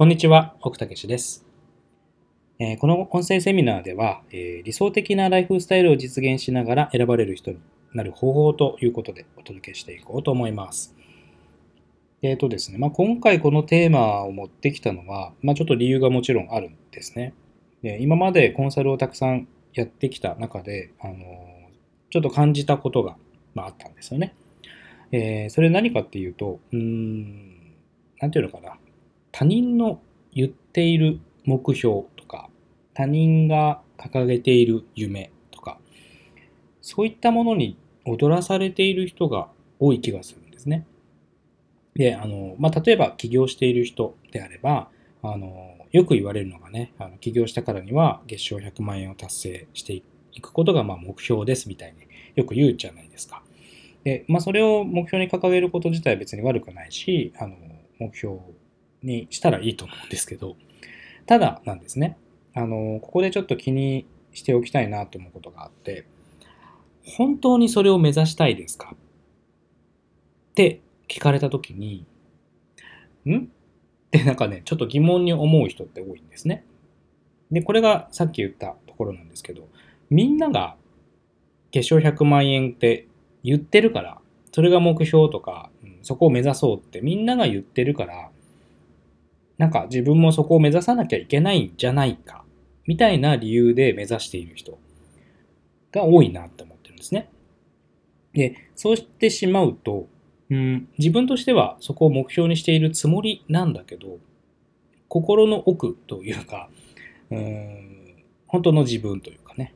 こんにちは、奥武史です、えーこの音声セミナーでは、えー理想的なライフスタイルを実現しながら選ばれる人になる方法ということでお届けしていこうと思います。えっ、とですね、まあ、今回このテーマを持ってきたのは、まあ、ちょっと理由がもちろんあるんですね。で今までコンサルをたくさんやってきた中で、あのちょっと感じたことが、まあ、あったんですよね。えそれ何かっていうと、うーん、なんていうのかな。他人の言っている目標とか、他人が掲げている夢とか、そういったものに踊らされている人が多い気がするんですね。で、あの、まあ、例えば起業している人であれば、あの、よく言われるのがね、あの起業したからには月賞100万円を達成していくことがま目標ですみたいによく言うじゃないですか。で、まあ、それを目標に掲げること自体は別に悪くないし、あの、目標にしたらいいと思うんですけど、ただなんですね、あの、ここでちょっと気にしておきたいなと思うことがあって、本当にそれを目指したいですか？って聞かれたときに、ん？ってなんかね、ちょっと疑問に思う人って多いんですね。で、これがさっき言ったところなんですけど、みんなが月賞100万円って言ってるから、それが目標とか、そこを目指そうってみんなが言ってるから、なんか自分もそこを目指さなきゃいけないんじゃないか、みたいな理由で目指している人が多いなって思ってるんですね。で、そうしてしまうと、うん、自分としてはそこを目標にしているつもりなんだけど、心の奥というか、うん、本当の自分というかね、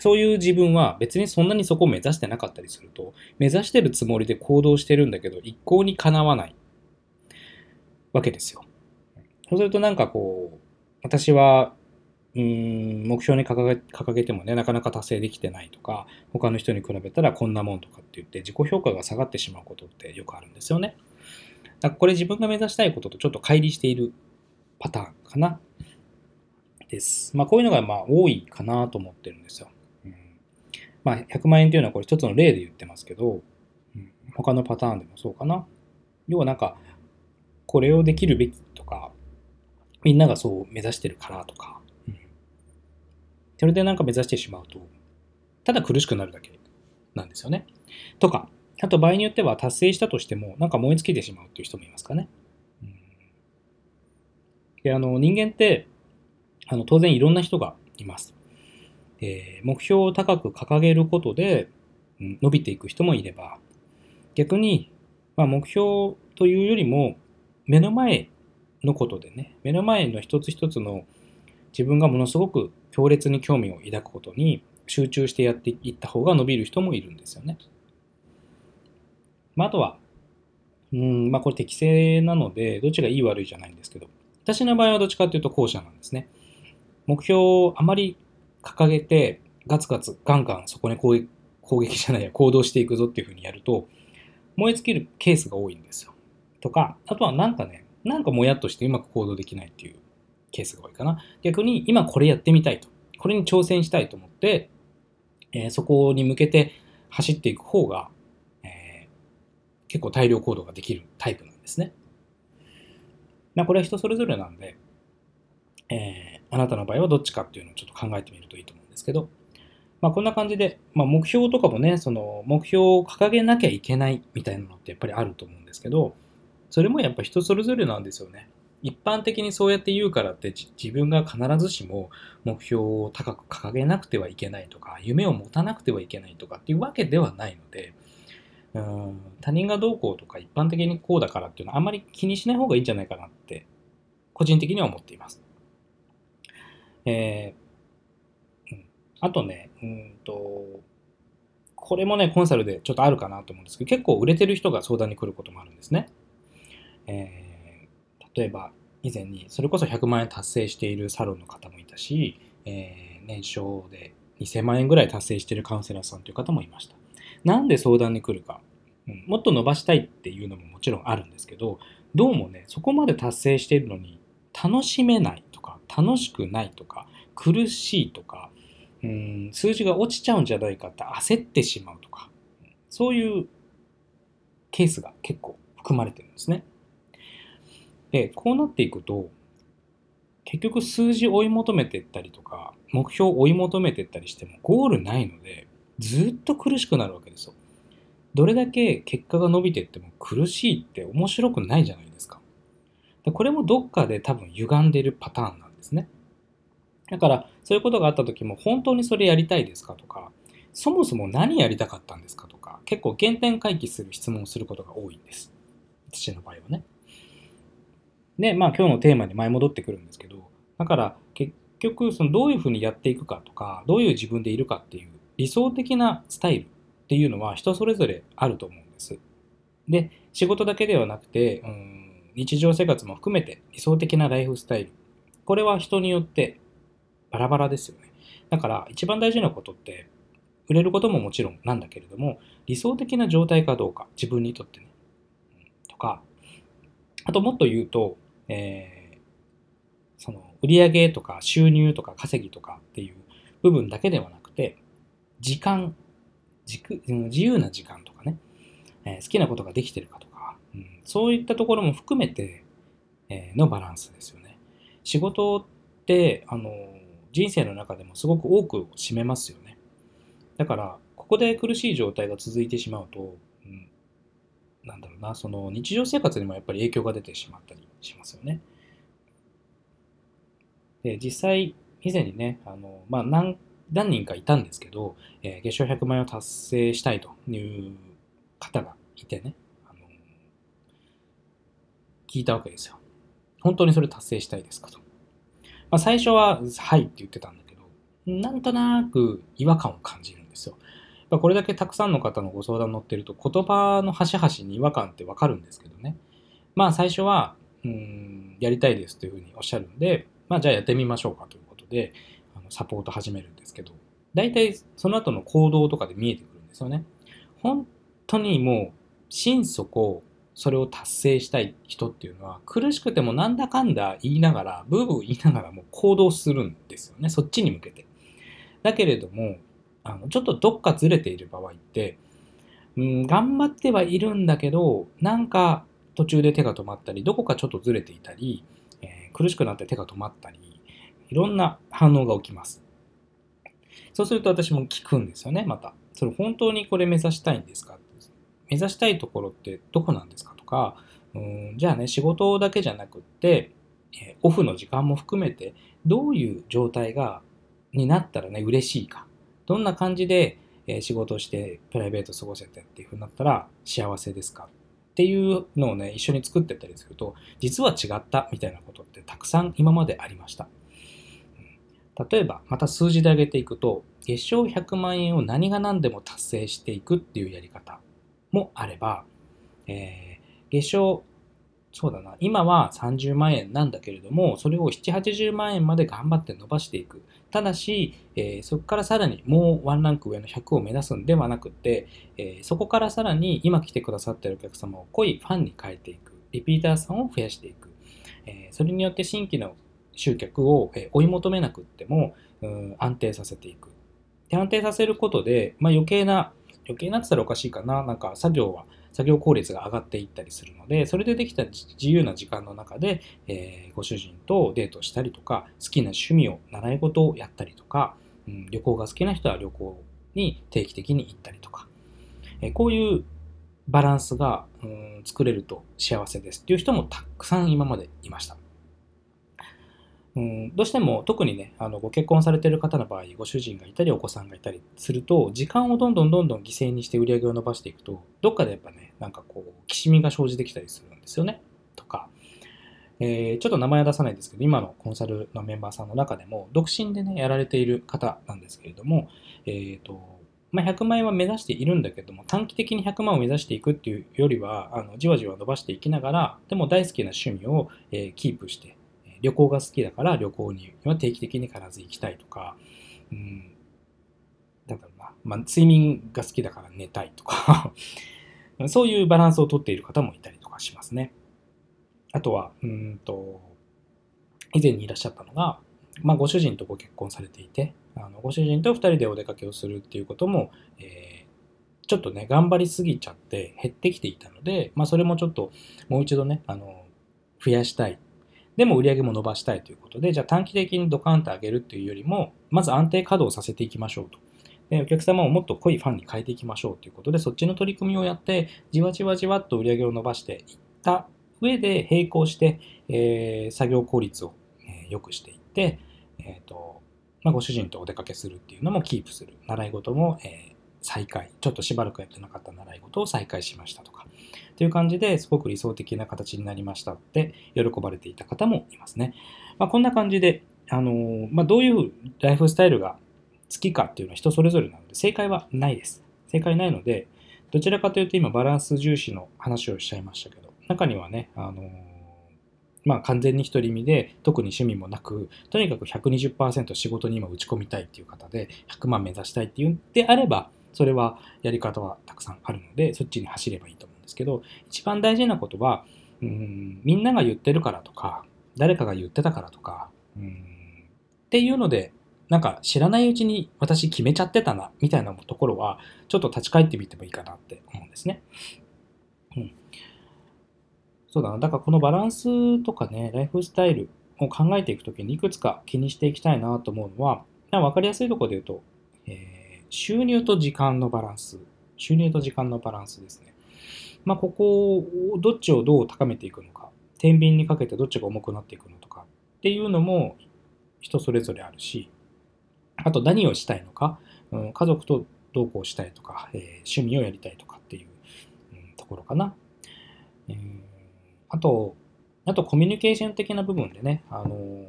そういう自分は別にそんなにそこを目指してなかったりすると、目指してるつもりで行動してるんだけど、一向にかなわないわけですよ。そうするとなんかこう、私は、うーん、目標に掲げ掲げてもね、なかなか達成できてないとか、他の人に比べたらこんなもんとかって言って、自己評価が下がってしまうことってよくあるんですよね。だからこれ自分が目指したいこととちょっと乖離しているパターンかな。です。まあこういうのがまあ多いかなと思ってるんですよ。うん、まあ100万円というのはこれ一つの例で言ってますけど、うん、他のパターンでもそうかな。要はなんか、これをできるべきとか、みんながそう目指してるからとか、うん、それでなんか目指してしまうと、ただ苦しくなるだけなんですよね。とか、あと場合によっては達成したとしても、なんか燃え尽きてしまうっていう人もいますかね。うん、で、あの、人間って、あの、当然いろんな人がいます。で目標を高く掲げることで、うん伸びていく人もいれば、逆に、まあ、目標というよりも、目の前のことでね、目の前の一つ一つの自分がものすごく強烈に興味を抱くことに集中してやっていった方が伸びる人もいるんですよね。まあ、あとは、うん、まあこれ適正なので、どっちがいい悪いじゃないんですけど、私の場合はどっちかというと後者なんですね。目標をあまり掲げて、ガツガツガンガンそこに攻撃攻撃じゃないや、行動していくぞっていうふうにやると、燃え尽きるケースが多いんですよ。とか、あとはなんかね、なんかもやっとしてうまく行動できないっていうケースが多いかな。逆に今これやってみたいと。これに挑戦したいと思って、えーそこに向けて走っていく方が、えー結構大量行動ができるタイプなんですね。まあこれは人それぞれなんで、えーあなたの場合はどっちかっていうのをちょっと考えてみるといいと思うんですけど、まあこんな感じで、まあ目標とかもね、その目標を掲げなきゃいけないみたいなのってやっぱりあると思うんですけど、それもやっぱ人それぞれなんですよね。一般的にそうやって言うからって自分が必ずしも目標を高く掲げなくてはいけないとか夢を持たなくてはいけないとかっていうわけではないのでうん他人がどうこうとか一般的にこうだからっていうのはあんまり気にしない方がいいんじゃないかなって個人的には思っています。えーうん、あとねうんとこれもねコンサルでちょっとあるかなと思うんですけど結構売れてる人が相談に来ることもあるんですね。えー例えば以前にそれこそ100万円達成しているサロンの方もいたし、えー年商で2000万円ぐらい達成しているカウンセラーさんという方もいました。なんで相談に来るか、うんもっと伸ばしたいっていうのももちろんあるんですけど、どうもね、そこまで達成しているのに楽しめないとか、楽しくないとか、苦しいとか、うん数字が落ちちゃうんじゃないかって焦ってしまうとか、そういうケースが結構含まれてるんですね。で、こうなっていくと、結局数字追い求めていったりとか、目標を追い求めていったりしてもゴールないので、ずっと苦しくなるわけですよ。どれだけ結果が伸びていっても苦しいって面白くないじゃないですか。でこれもどっかで多分歪んでるパターンなんですね。だからそういうことがあった時も本当にそれやりたいですかとか、そもそも何やりたかったんですかとか、結構原点回帰する質問をすることが多いんです。私の場合はね。で、まあ今日のテーマに前戻ってくるんですけど、だから結局そのどういうふうにやっていくかとか、どういう自分でいるかっていう理想的なスタイルっていうのは人それぞれあると思うんです。で、仕事だけではなくて、うん、日常生活も含めて理想的なライフスタイル。これは人によってバラバラですよね。だから一番大事なことって、売れることももちろんなんだけれども、理想的な状態かどうか、自分にとってね。とか、あともっと言うと、えー、その売上とか収入とか稼ぎとかっていう部分だけではなくて、時間、自由な時間とかね、えー、好きなことができてるかとか、うん、そういったところも含めて、えー、のバランスですよね。仕事って、あの、人生の中でもすごく多く占めますよね。だから、ここで苦しい状態が続いてしまうと、うん、なんだろうな、その日常生活にもやっぱり影響が出てしまったりしますよね。で、実際、以前にね、あの、まあ、何何人かいたんですけど、えー、月賞100万円を達成したいという方がいてね、あの聞いたわけですよ。本当にそれ達成したいですかと。まあ、最初は、はいって言ってたんだけど、なんとなく違和感を感じるんですよ。これだけたくさんの方のご相談乗ってると、言葉の端々に違和感ってわかるんですけどね。まあ最初は、うん、やりたいですというふうにおっしゃるんで、まあじゃあやってみましょうかということであの、サポート始めるんですけど、大体その後の行動とかで見えてくるんですよね。本当にもう心底それを達成したい人っていうのは苦しくてもなんだかんだ言いながらブーブー言いながらもう行動するんですよねそっちに向けてだけれどもあのちょっとどっかずれている場合って、うん、頑張ってはいるんだけどなんか途中で手が止まったりどこかちょっとずれていたり、えー、苦しくなって手が止まったりいろんな反応が起きます。そうすると私も聞くんですよね、また。それ本当にこれ目指したいんですか？目指したいところってどこなんですかとか、うんじゃあね、仕事だけじゃなくって、えオフの時間も含めて、どういう状態が、になったらね、嬉しいか。どんな感じで、え仕事をしてプライベート過ごせてっていうふうになったら幸せですか？っていうのをね、一緒に作ってたりすると、実は違ったみたいなことってたくさん今までありました。例えば、また数字で上げていくと、月賞100万円を何が何でも達成していくっていうやり方もあれば、えー、月賞、そうだな、今は30万円なんだけれども、それを7、80万円まで頑張って伸ばしていく。ただし、えー、そこからさらにもうワンランク上の100を目指すんではなくて、えー、そこからさらに今来てくださってるお客様を濃いファンに変えていく。リピーターさんを増やしていく。えそれによって新規の集客を追い求めなくっても、うん、安定させていく。で、安定させることで、まあ、余計な、余計なってたらおかしいかな、なんか作業は、作業効率が上がっていったりするので、それでできた自由な時間の中で、えー、ご主人とデートしたりとか、好きな趣味を、習い事をやったりとか、うん、旅行が好きな人は旅行に定期的に行ったりとか、えー、こういうバランスが、うん、作れると幸せですっていう人もたくさん今までいました。うん、どうしても特にねあのご結婚されてる方の場合ご主人がいたりお子さんがいたりすると時間をどんどんどんどん犠牲にして売り上げを伸ばしていくとどっかでやっぱねなんかこうきしみが生じてきたりするんですよね。とか、えー、ちょっと名前は出さないですけど今のコンサルのメンバーさんの中でも独身でねやられている方なんですけれどもえ、ー、とまあ、100万円は目指しているんだけども短期的に100万を目指していくっていうよりはあのじわじわ伸ばしていきながらでも大好きな趣味を、えー、キープして旅行が好きだから旅行には定期的に必ず行きたいとか、うん、なんだろうな、まあ、睡眠が好きだから寝たいとか そういうバランスをとっている方もいたりとかしますね。あとは、うんと、以前にいらっしゃったのが、まあ、ご主人とご結婚されていて、あのご主人と2人でお出かけをするっていうことも、えー、ちょっとね、頑張りすぎちゃって減ってきていたので、まあ、それもちょっともう一度ね、あの増増やしたい。でも売り上げも伸ばしたいということで、じゃあ短期的にドカンと上げるっていうよりも、まず安定稼働させていきましょうと。でお客様をもっと濃いファンに変えていきましょうということで、そっちの取り組みをやって、じわじわじわっと売り上げを伸ばしていった上で並行して、えー、作業効率を、えー、良くしていって、えーとまあ、ご主人とお出かけするっていうのもキープする。習い事も、えー、再開。ちょっとしばらくやってなかった習い事を再開しましたとか。という感じですごく理想的な形になりましたって喜ばれていた方もいますね。まあ、こんな感じで、あの、まあ、どういうライフスタイルが好きかっていうのは人それぞれなので正解はないです。正解ないので、どちらかというと今バランス重視の話をしちゃいましたけど、中にはね、あの、まあ完全に独り身で特に趣味もなく、とにかく120%仕事に今打ち込みたいっていう方で100万目指したいっていうんであれば、それはやり方はたくさんあるので、そっちに走ればいいと思うんですけど、一番大事なことは、うんみんなが言ってるからとか、誰かが言ってたからとか、うんっていうので、なんか知らないうちに私決めちゃってたな、みたいなところは、ちょっと立ち返ってみてもいいかなって思うんですね。うん。そうだな。だからこのバランスとかね、ライフスタイルを考えていくときにいくつか気にしていきたいなと思うのは、わかりやすいところで言うと、えー収入と時間のバランス。収入と時間のバランスですね。まあ、ここを、どっちをどう高めていくのか、天秤にかけてどっちが重くなっていくのとか。っていうのも人それぞれあるし、あと何をしたいのか、うん、家族とどうこうしたいとか、えー、趣味をやりたいとかっていう、うん、ところかな。えー、あと、あとコミュニケーション的な部分でね、あのー、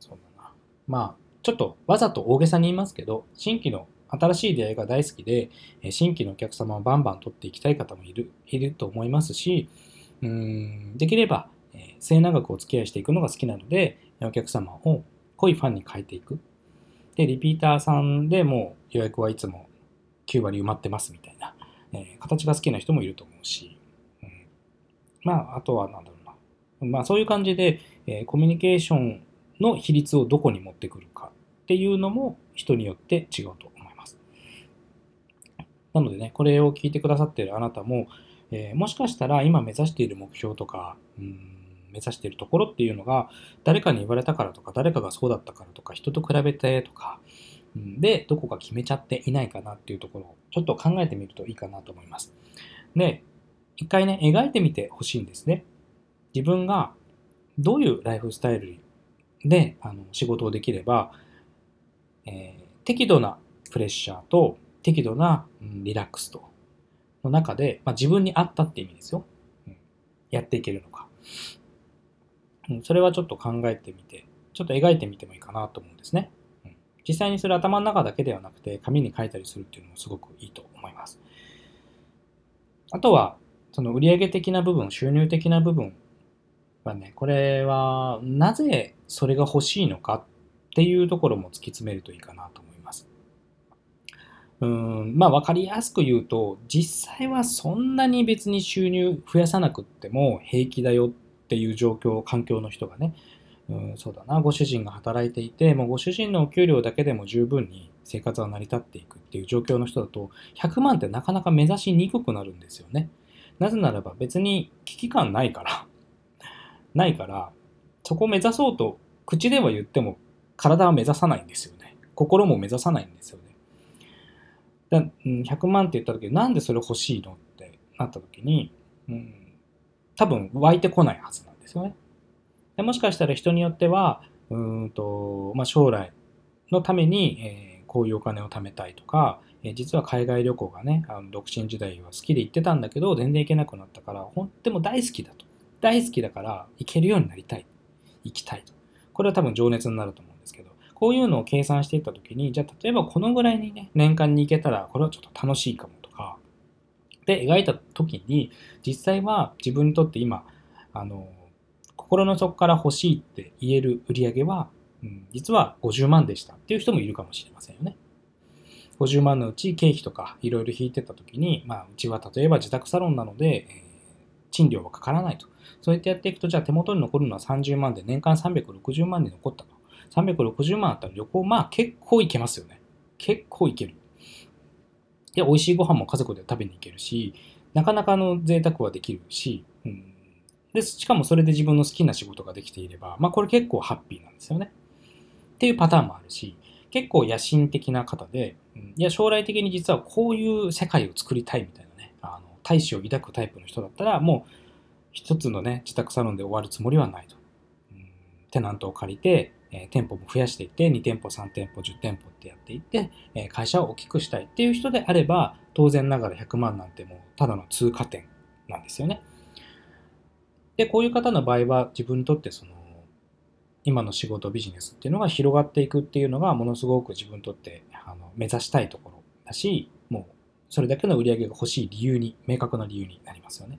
そうだな。まあ、ちょっとわざと大げさに言いますけど、新規の新しい出会いが大好きで、新規のお客様をバンバン取っていきたい方もいるいると思いますし、うんできれば、え末永くお付き合いしていくのが好きなので、お客様を濃いファンに変えていく。で、リピーターさんでもう予約はいつも9割埋まってますみたいな、えー、形が好きな人もいると思うし、うん、まあ、あとはなんだろうな。まあ、そういう感じで、えー、コミュニケーションの比率をどこに持ってくるかっていうのも人によって違うとなのでね、これを聞いてくださっているあなたも、えー、もしかしたら今目指している目標とか、うん目指しているところっていうのが、誰かに言われたからとか、誰かがそうだったからとか、人と比べてとか、で、どこか決めちゃっていないかなっていうところを、ちょっと考えてみるといいかなと思います。で、一回ね、描いてみてほしいんですね。自分がどういうライフスタイルであの仕事をできれば、えー、適度なプレッシャーと適度な、うん、リラックスとの中で、まあ、自分に合ったって意味ですよ、うん。やっていけるのか、うん。それはちょっと考えてみて、ちょっと描いてみてもいいかなと思うんですね。うん、実際にそれ頭の中だけではなくて、紙に書いたりするっていうのもすごくいいと思います。あとは、その売上的な部分、収入的な部分はね、これはなぜそれが欲しいのかっていうところも突き詰めるといいかなと思います。うん。まあ分かりやすく言うと実際はそんなに別に収入増やさなくっても平気だよっていう状況環境の人がね。うんそうだな。ご主人が働いていてもうご主人のお給料だけでも十分に生活は成り立っていくっていう状況の人だと100万ってなかなか目指しにくくなるんですよね。なぜならば別に危機感ないから。ないからそこを目指そうと口では言っても体は目指さないんですよね。心も目指さないんですよね。だ100万って言った時なんでそれ欲しいのってなった時に、うん、多分湧いてこないはずなんですよね。でもしかしたら人によってはうんと、まあ、将来のために、えー、こういうお金を貯めたいとか、えー、実は海外旅行がねあの独身時代は好きで行ってたんだけど全然行けなくなったからほんでも大好きだと。大好きだから行けるようになりたい。行きたいと。これは多分情熱になると思うこういうのを計算していったときに、じゃあ例えばこのぐらいにね、年間に行けたら、これはちょっと楽しいかもとか、で描いたときに、実際は自分にとって今、あの、心の底から欲しいって言える売り上げは、うん、実は50万でしたっていう人もいるかもしれませんよね。50万のうち経費とかいろいろ引いてたときに、まあ、うちは例えば自宅サロンなので、え、賃料はかからないと。そうやってやっていくと、じゃあ手元に残るのは30万で年間360万に残ったと。360万あったら旅行、まあ結構行けますよね。結構行ける。で、美味しいご飯も家族で食べに行けるし、なかなかの贅沢はできるし、うん、で、しかもそれで自分の好きな仕事ができていれば、まあこれ結構ハッピーなんですよね。っていうパターンもあるし、結構野心的な方で、いや、将来的に実はこういう世界を作りたいみたいなね、あの大志を抱くタイプの人だったら、もう一つのね、自宅サロンで終わるつもりはないと。うん、テナントを借りて、えー、店舗も増やしていって、2店舗、3店舗、10店舗ってやっていって、えー、会社を大きくしたいっていう人であれば、当然ながら100万なんてもうただの通過点なんですよね。で、こういう方の場合は自分にとってその今の仕事ビジネスっていうのが広がっていくっていうのがものすごく自分にとってあの目指したいところだしもうそれだけの売り上げが欲しい理由に明確な理由になりますよね。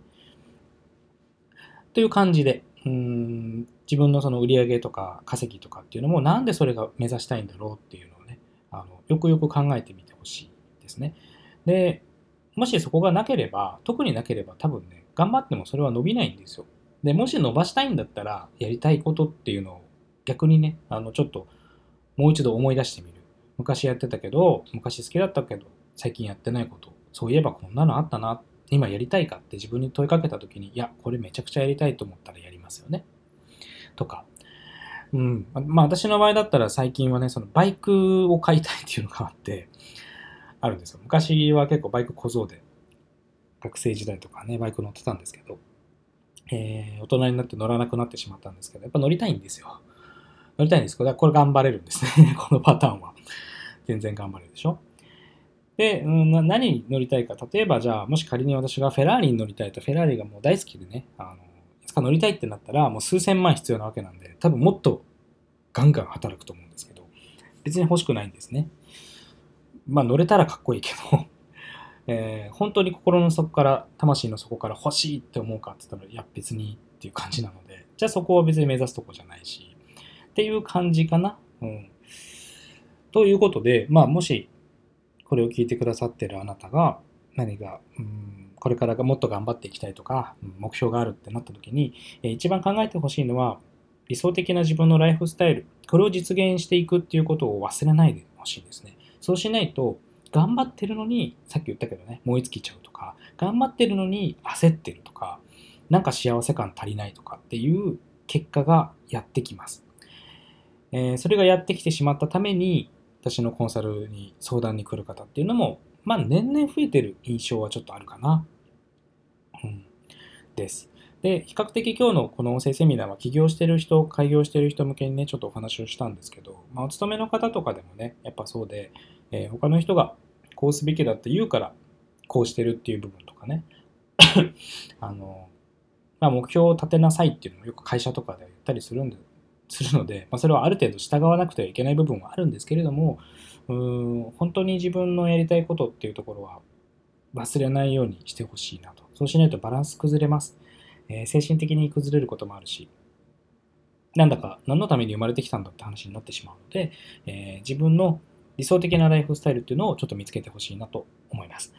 という感じでうん自分のその売り上げとか稼ぎとかっていうのもなんでそれが目指したいんだろうっていうのをねあのよくよく考えてみてほしいですね。でもしそこがなければ特になければ多分ね頑張ってもそれは伸びないんですよ。でもし伸ばしたいんだったらやりたいことっていうのを逆にね、あの、ちょっと、もう一度思い出してみる。昔やってたけど、昔好きだったけど、最近やってないこと、そういえばこんなのあったな、今やりたいかって自分に問いかけた時に、いや、これめちゃくちゃやりたいと思ったらやりますよね。とか。うん。まあ私の場合だったら最近はね、そのバイクを買いたいっていうのがあって、あるんですよ。昔は結構バイク小僧で、学生時代とかね、バイク乗ってたんですけど、えー、大人になって乗らなくなってしまったんですけど、やっぱ乗りたいんですよ。乗りたいんですけど、これ頑張れるんですね。このパターンは。全然頑張れるでしょ。で、うん、何に乗りたいか。例えば、じゃあ、もし仮に私がフェラーリに乗りたいと、フェラーリがもう大好きでね、あのつか乗りたいってなったら、もう数千万必要なわけなんで、多分もっとガンガン働くと思うんですけど、別に欲しくないんですね。まあ、乗れたらかっこいいけど えー、本当に心の底から、魂の底から欲しいって思うかって言ったら、いや、別にっていう感じなので、じゃあそこは別に目指すとこじゃないし、っていう感じかな。うん。ということで、まあ、もし、これを聞いてくださってるあなたが、何が、うん、これからもっと頑張っていきたいとか、目標があるってなった時に、一番考えてほしいのは、理想的な自分のライフスタイル、これを実現していくっていうことを忘れないでほしいんですね。そうしないと、頑張ってるのに、さっき言ったけどね、燃え尽きちゃうとか、頑張ってるのに焦ってるとか、なんか幸せ感足りないとかっていう結果がやってきます。えー、それがやってきてしまったために、私のコンサルに相談に来る方っていうのも、まあ年々増えてる印象はちょっとあるかな。うん。です。で、比較的今日のこの音声セミナーは起業してる人、開業してる人向けにね、ちょっとお話をしたんですけど、まあお勤めの方とかでもね、やっぱそうで、えー、他の人がこうすべきだって言うから、こうしてるっていう部分とかね、あの、まあ目標を立てなさいっていうのもよく会社とかで言ったりするんでするので、まあ、それはある程度従わなくてはいけない部分はあるんですけれどもうん本当に自分のやりたいことっていうところは忘れないようにしてほしいなとそうしないとバランス崩れます、えー、精神的に崩れることもあるしなんだか何のために生まれてきたんだって話になってしまうので、えー、自分の理想的なライフスタイルっていうのをちょっと見つけてほしいなと思います。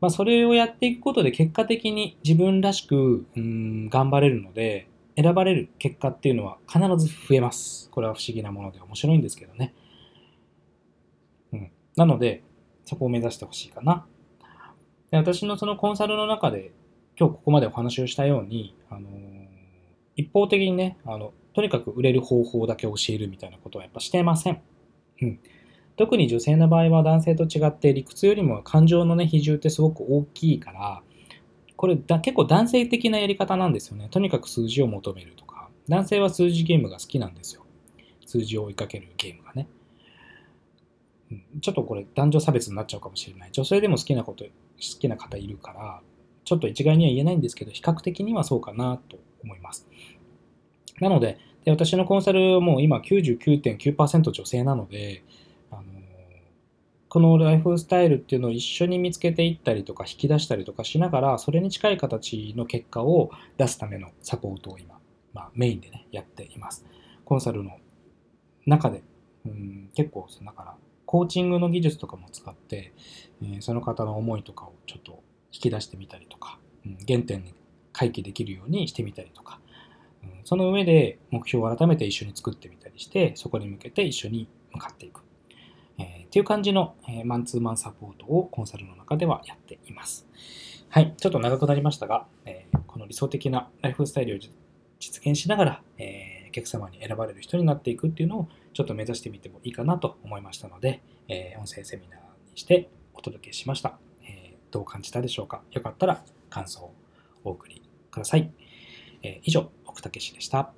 まあ、それをやっていくことで結果的に自分らしくうん頑張れるので、選ばれる結果っていうのは必ず増えます。これは不思議なもので面白いんですけどね。なので、そこを目指してほしいかな。で私のそのコンサルの中で、今日ここまでお話をしたように、あの、一方的にね、あの、とにかく売れる方法だけ教えるみたいなことはやっぱしてません。うん。特に女性の場合は男性と違って理屈よりも感情のね、比重ってすごく大きいから、これだ結構男性的なやり方なんですよね。とにかく数字を求めるとか。男性は数字ゲームが好きなんですよ。数字を追いかけるゲームがね。ちょっとこれ男女差別になっちゃうかもしれない。女性でも好きなこと、好きな方いるから、ちょっと一概には言えないんですけど、比較的にはそうかなと思います。なので、で私のコンサルはもう今99.9%女性なので、あのこのライフスタイルっていうのを一緒に見つけていったりとか引き出したりとかしながら、それに近い形の結果を出すためのサポートを今、まあ、メインでね、やっています。コンサルの中で、うん、結構、だから、コーチングの技術とかも使って、えー、その方の思いとかをちょっと引き出してみたりとか、うん、原点に回帰できるようにしてみたりとか、うん、その上で目標を改めて一緒に作ってみたりして、そこに向けて一緒に向かっていく。えー、っていう感じの、えー、マンツーマンサポートをコンサルの中ではやっています。はい、ちょっと長くなりましたが、えーこの理想的なライフスタイルを実現しながら、えーお客様に選ばれる人になっていくっていうのをちょっと目指してみてもいいかなと思いましたので、えー音声セミナーにしてお届けしました。えーどう感じたでしょうか？よかったら感想をお送りください。えー以上、奥武でした。